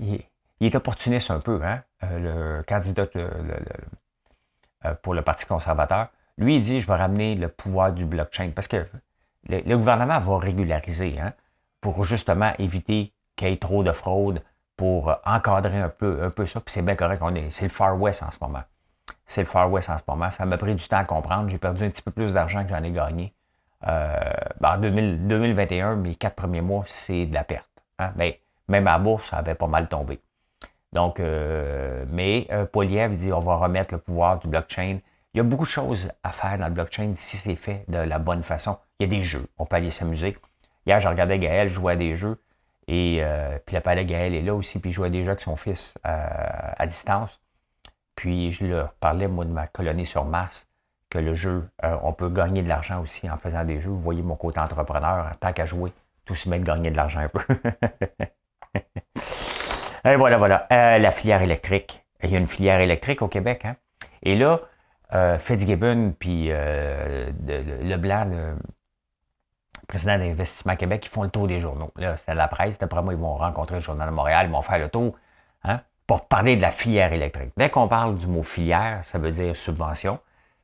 il, est opportuniste un peu, hein? le candidat pour le Parti conservateur. Lui, il dit, je vais ramener le pouvoir du blockchain. Parce que le, gouvernement va régulariser hein, pour justement éviter qu'il y ait trop de fraude, pour encadrer un peu, un peu ça. Puis c'est bien correct, on est, c'est le Far West en ce moment. C'est le Far West en ce moment. Ça m'a pris du temps à comprendre. J'ai perdu un petit peu plus d'argent que j'en ai gagné ben, en 2021, mes quatre premiers mois, c'est de la perte. Hein. Mais même à bourse, ça avait pas mal tombé. Donc, mais Poliev dit on va remettre le pouvoir du blockchain. Il y a beaucoup de choses à faire dans le blockchain si c'est fait de la bonne façon. Il y a des jeux, on peut aller s'amuser. Hier, je regardais Gaël jouer à des jeux. Et euh, puis le de Gaël est là aussi, puis il jouait déjà avec son fils euh, à distance. Puis je leur parlais, moi, de ma colonie sur Mars, que le jeu, euh, on peut gagner de l'argent aussi en faisant des jeux. Vous voyez mon côté entrepreneur, en tant qu'à jouer, tout se met de gagner de l'argent un peu. Et voilà, voilà. la filière électrique. Il y a une filière électrique au Québec. Hein? Et là, Fitzgibbon, puis Leblanc, le, président d'Investissement Québec, ils font le tour des journaux. Là, c'est la presse. D'après moi, ils vont rencontrer le Journal de Montréal, ils vont faire le tour hein, pour parler de la filière électrique. Dès qu'on parle du mot filière, ça veut dire subvention.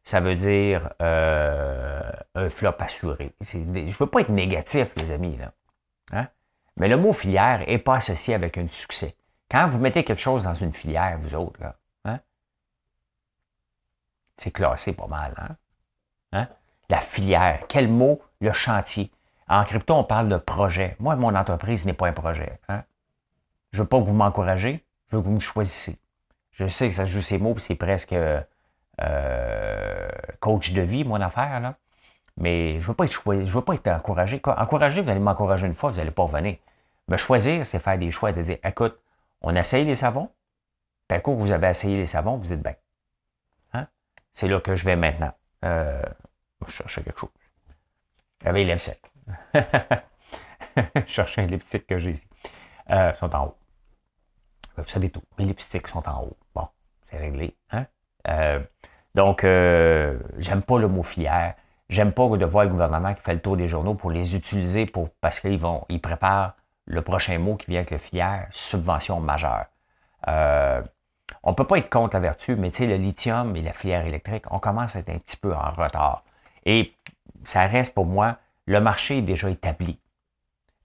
Ça veut dire euh, un flop assuré. Je ne veux pas être négatif, les amis. Là. Hein? Mais le mot filière n'est pas associé avec un succès. Quand vous mettez quelque chose dans une filière, vous autres, là, hein? c'est classé pas mal. Hein? La filière, quel mot le chantier. En crypto, on parle de projet. Moi, mon entreprise n'est pas un projet. Hein. Je ne veux pas que vous m'encouragez, je veux que vous me choisissez. Je sais que ça joue ces mots, c'est presque euh, coach de vie, mon affaire, là. Mais je ne veux pas être choisi, je veux pas être encouragé. Encouragé, vous allez m'encourager une fois, vous n'allez pas revenir. Me choisir, c'est faire des choix, de dire, écoute, on essaye les savons, puis que vous avez essayé les savons, vous êtes bien. Hein? C'est là que je vais maintenant. Euh, je chercher quelque chose. J'avais les lèvres je cherchais un lipstick que j'ai ici. Euh, ils sont en haut. Vous savez tout. Les lipsticks sont en haut. Bon, c'est réglé. Hein? Euh, donc, euh, j'aime pas le mot filière. J'aime pas de voir le gouvernement qui fait le tour des journaux pour les utiliser pour parce qu'ils vont, ils préparent le prochain mot qui vient avec le filière, subvention majeure. On peut pas être contre la vertu, mais tu sais, le lithium et la filière électrique, on commence à être un petit peu en retard. Et ça reste pour moi, le marché est déjà établi.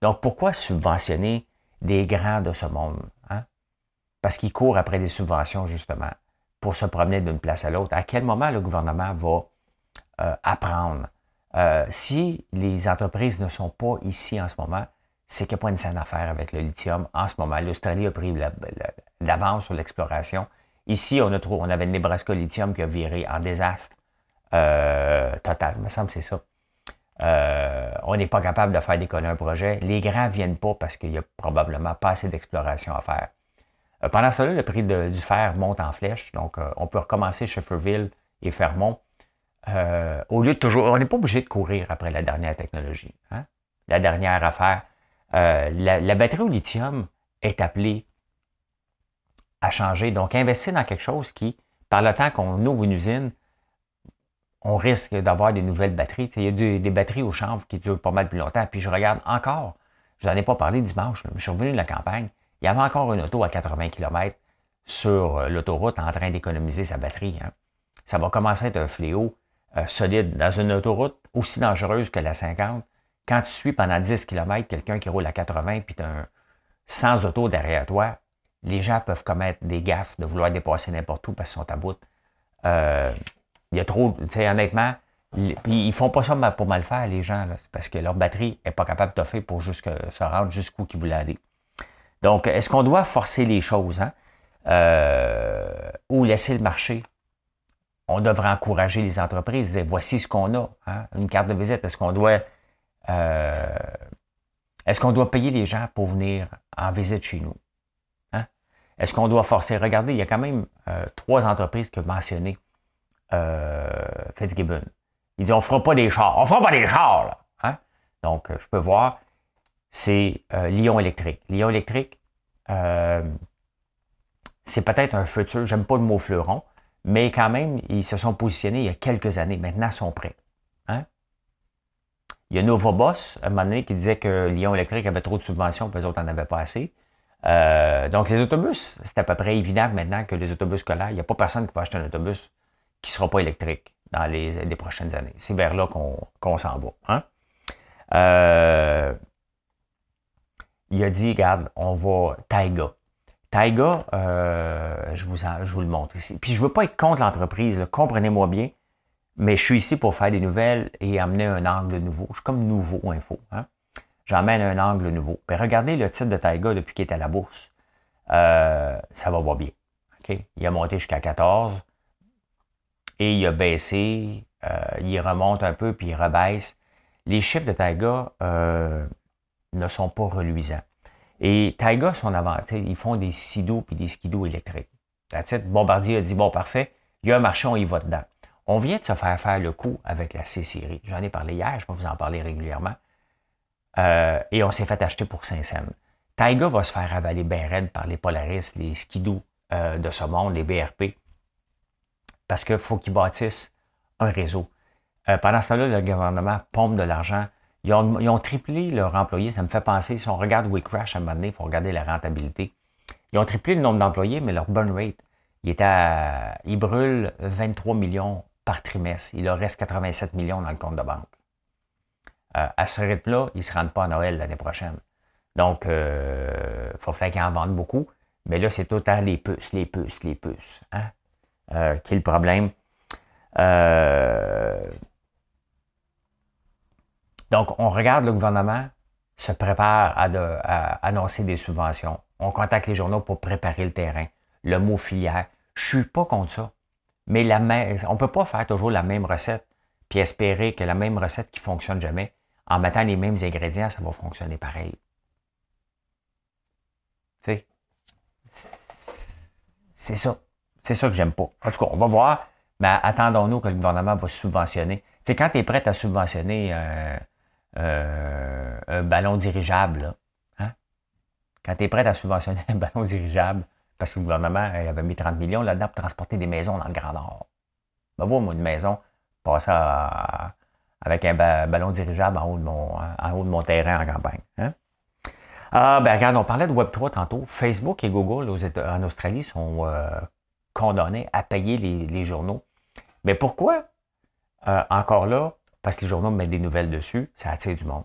Donc pourquoi subventionner des grands de ce monde? Hein? Parce qu'ils courent après des subventions, justement, pour se promener d'une place à l'autre. À quel moment le gouvernement va euh, apprendre? Euh, si les entreprises ne sont pas ici en ce moment, c'est qu'il n'y a pas une saine affaire avec le lithium en ce moment. L'Australie a pris l'avance sur l'exploration. Ici, on, on avait le Nebraska Lithium qui a viré en désastre euh, total. Il me semble que c'est ça. Euh, on n'est pas capable de faire décoller un projet. Les grands ne viennent pas parce qu'il n'y a probablement pas assez d'exploration à faire. Euh, pendant cela, le prix du fer monte en flèche. Donc, on peut recommencer Shefferville et Fermont. au lieu de toujours. On n'est pas obligé de courir après la dernière technologie. Hein? La dernière affaire. La, la, batterie au lithium est appelée à changer. Donc, investir dans quelque chose qui, par le temps qu'on ouvre une usine, on risque d'avoir des nouvelles batteries. il y a des, batteries au chanvre qui durent pas mal plus longtemps. Puis je regarde encore, je n'en ai pas parlé dimanche, je suis revenu de la campagne, il y avait encore une auto à 80 km sur euh, l'autoroute en train d'économiser sa batterie. Hein. Ça va commencer à être un fléau euh, solide dans une autoroute aussi dangereuse que la 50. Quand tu suis pendant 10 km quelqu'un qui roule à 80 puis tu as 100 autos derrière toi, les gens peuvent commettre des gaffes de vouloir dépasser n'importe où parce qu'ils sont à bout. Euh, il y a trop, tu sais, honnêtement, ils, ils font pas ça pour mal faire, les gens, là, parce que leur batterie n'est pas capable de faire pour se rendre jusqu'où qu'ils voulaient aller. Donc, est-ce qu'on doit forcer les choses, hein? Euh, ou laisser le marché? On devrait encourager les entreprises, dire, voici ce qu'on a, hein? une carte de visite. Est-ce qu'on doit, euh, est-ce qu'on doit payer les gens pour venir en visite chez nous? Hein? Est-ce qu'on doit forcer? Regardez, il y a quand même euh, trois entreprises qui ont mentionné euh, Fitzgibbon. Il dit on fera pas des chars. On fera pas des chars, là. Hein? Donc, euh, je peux voir, c'est euh, Lyon électrique. Lyon électrique, euh, c'est peut-être un futur, j'aime pas le mot fleuron, mais quand même, ils se sont positionnés il y a quelques années. Maintenant, ils sont prêts. Hein? Il y a Novoboss, à un moment donné, qui disait que Lyon électrique avait trop de subventions, puis les autres n'en avaient pas assez. Donc, les autobus, c'est à peu près évident maintenant que les autobus scolaires, il n'y a pas personne qui va acheter un autobus qui ne sera pas électrique dans les, prochaines années. C'est vers là qu'on s'en va. Hein? Euh, il a dit, regarde, on va Taiga. Taiga, euh, je, vous je vous le montre ici. Puis je ne veux pas être contre l'entreprise, comprenez-moi bien, Mais je suis ici pour faire des nouvelles et amener un angle nouveau. Je suis comme nouveau info. Hein? J'emmène un angle nouveau. Regardez le titre de Taiga depuis qu'il est à la bourse. Euh, ça va bien. Il a monté jusqu'à 14 et il a baissé. Euh, il remonte un peu puis il rebaisse. Les chiffres de Taiga euh, ne sont pas reluisants. Et Taiga, son avantage, ils font des sidos puis des skidos électriques. La Bombardier a dit bon, parfait, il y a un marché, on y va dedans. On vient de se faire faire le coup avec la C-Série. J'en ai parlé hier, je vais vous en parler régulièrement. Euh, et on s'est fait acheter pour 500. Taiga va se faire avaler bien raide par les Polaris, les Skidoo euh, de ce monde, les BRP, parce qu'il faut qu'ils bâtissent un réseau. Euh, pendant ce temps-là, le gouvernement pompe de l'argent. Ils ont, triplé leur employés. Ça me fait penser, si on regarde WeCrash à un moment donné, il faut regarder la rentabilité. Ils ont triplé le nombre d'employés, mais leur burn rate, il, est à, il brûle 23 millions par trimestre. Il leur reste 87 millions dans le compte de banque. Euh, à ce rythme-là, ils ne se rendent pas à Noël l'année prochaine. Donc, il euh, faut qu'ils en vendent beaucoup. Mais là, c'est tout le les puces, les puces, les puces. Hein? Euh, qui est le problème? donc, on regarde le gouvernement se prépare à, annoncer des subventions. On contacte les journaux pour préparer le terrain. Le mot filière. Je suis pas contre ça. Mais la on ne peut pas faire toujours la même recette puis espérer que la même recette qui fonctionne jamais, en mettant les mêmes ingrédients, ça va fonctionner pareil. Tu sais, c'est ça. C'est ça que j'aime pas. En tout cas, on va voir, mais attendons-nous que le gouvernement va subventionner. Sais, quand tu es prêt à subventionner euh, euh, un ballon dirigeable, hein? quand tu es prêt à subventionner un ballon dirigeable, parce que le gouvernement avait mis 30 millions là-dedans pour transporter des maisons dans le Grand Nord. Ben, voir, moi, une maison, passer avec un ballon dirigeable en haut de mon, en haut de mon terrain en campagne. Hein? Ah, ben, regarde, on parlait de Web3 tantôt. Facebook et Google en Australie sont euh, condamnés à payer les, journaux. Mais pourquoi? Euh, encore là, parce que les journaux mettent des nouvelles dessus, ça attire du monde.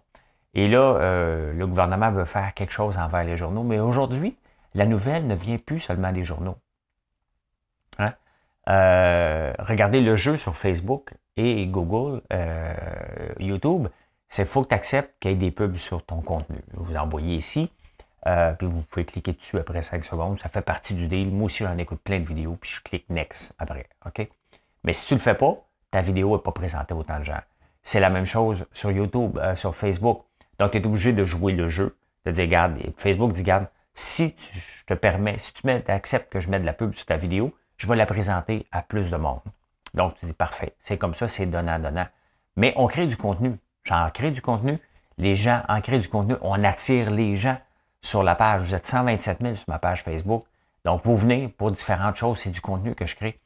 Et là, euh, le gouvernement veut faire quelque chose envers les journaux. Mais aujourd'hui, la nouvelle ne vient plus seulement des journaux. Hein? Euh, regardez le jeu sur Facebook et Google, YouTube, c'est faut que tu acceptes qu'il y ait des pubs sur ton contenu. Vous envoyez ici, euh, puis vous pouvez cliquer dessus après 5 secondes. Ça fait partie du deal. Moi aussi, j'en écoute plein de vidéos, puis je clique Next après. OK? Mais si tu le fais pas, ta vidéo n'est pas présentée autant de gens. C'est la même chose sur YouTube, sur Facebook. Donc, tu es obligé de jouer le jeu, de dire, regarde, Facebook dit, regarde, si tu, je te permets, si tu acceptes que je mette de la pub sur ta vidéo, je vais la présenter à plus de monde. Donc, tu dis parfait. C'est comme ça, c'est donnant-donnant. Mais on crée du contenu. J'en crée du contenu. Les gens en créent du contenu. On attire les gens sur la page. Vous êtes 127 000 sur ma page Facebook. Donc, vous venez pour différentes choses. C'est du contenu que je crée.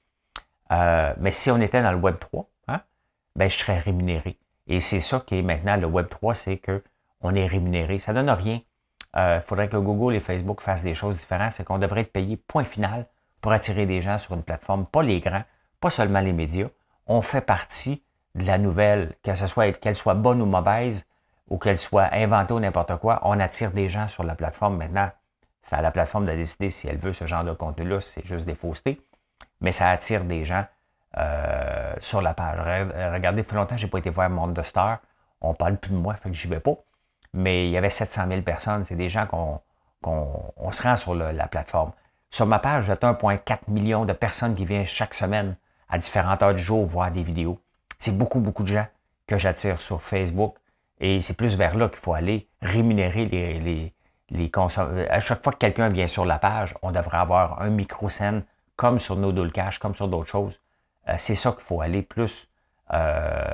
Euh, mais si on était dans le Web 3, hein, ben, je serais rémunéré. Et c'est ça qui est maintenant le Web 3, c'est qu'on est rémunéré. Ça ne donne rien il euh, faudrait que Google et Facebook fassent des choses différentes. C'est qu'on devrait être payé point final pour attirer des gens sur une plateforme, pas les grands, pas seulement les médias. On fait partie de la nouvelle, que ce soit qu'elle soit bonne ou mauvaise, ou qu'elle soit inventée ou n'importe quoi, on attire des gens sur la plateforme. Maintenant, c'est à la plateforme de décider si elle veut ce genre de contenu-là, c'est juste des faussetés, mais ça attire des gens euh, sur la page. Regardez, il fait longtemps que je n'ai pas été voir Monde de Star. On parle plus de moi, fait que j'y vais pas mais il y avait 700 000 personnes. C'est des gens qu'on se rend sur la plateforme. Sur ma page, j'ai 1,4 million de personnes qui viennent chaque semaine à différentes heures du jour voir des vidéos. C'est beaucoup, beaucoup de gens que j'attire sur Facebook. Et c'est plus vers là qu'il faut aller rémunérer les, les, les consommateurs. À chaque fois que quelqu'un vient sur la page, on devrait avoir un micro-scène comme sur Nodal Cash, comme sur d'autres choses. Euh, c'est ça qu'il faut aller plus euh,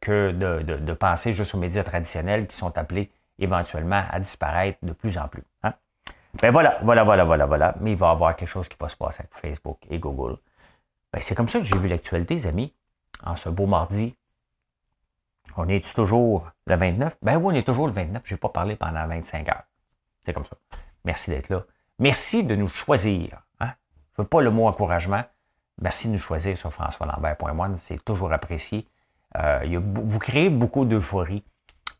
que de, de, penser juste aux médias traditionnels qui sont appelés éventuellement à disparaître de plus en plus. Hein? Ben voilà, voilà, voilà, voilà, voilà. Mais il va y avoir quelque chose qui va se passer avec Facebook et Google. Ben c'est comme ça que j'ai vu l'actualité, les amis, en ce beau mardi. On est toujours le 29? Ben oui, on est toujours le 29. Je n'ai pas parlé pendant 25 heures. C'est comme ça. Merci d'être là. Merci de nous choisir. Hein? Je ne veux pas le mot encouragement. Merci de nous choisir sur françoislambert.one. C'est toujours apprécié. Euh, vous créez beaucoup d'euphorie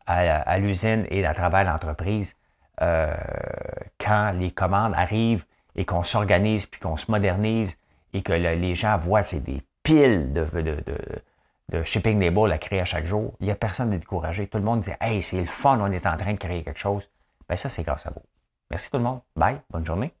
à, l'usine et à travers l'entreprise euh, quand les commandes arrivent et qu'on s'organise puis qu'on se modernise et que les gens voient c'est des piles de, de Shipping Label à créer à chaque jour, il n'y a personne de découragé. Tout le monde dit Hey, c'est le fun, on est en train de créer quelque chose. Ben ça, c'est grâce à vous. Merci tout le monde. Bye. Bonne journée.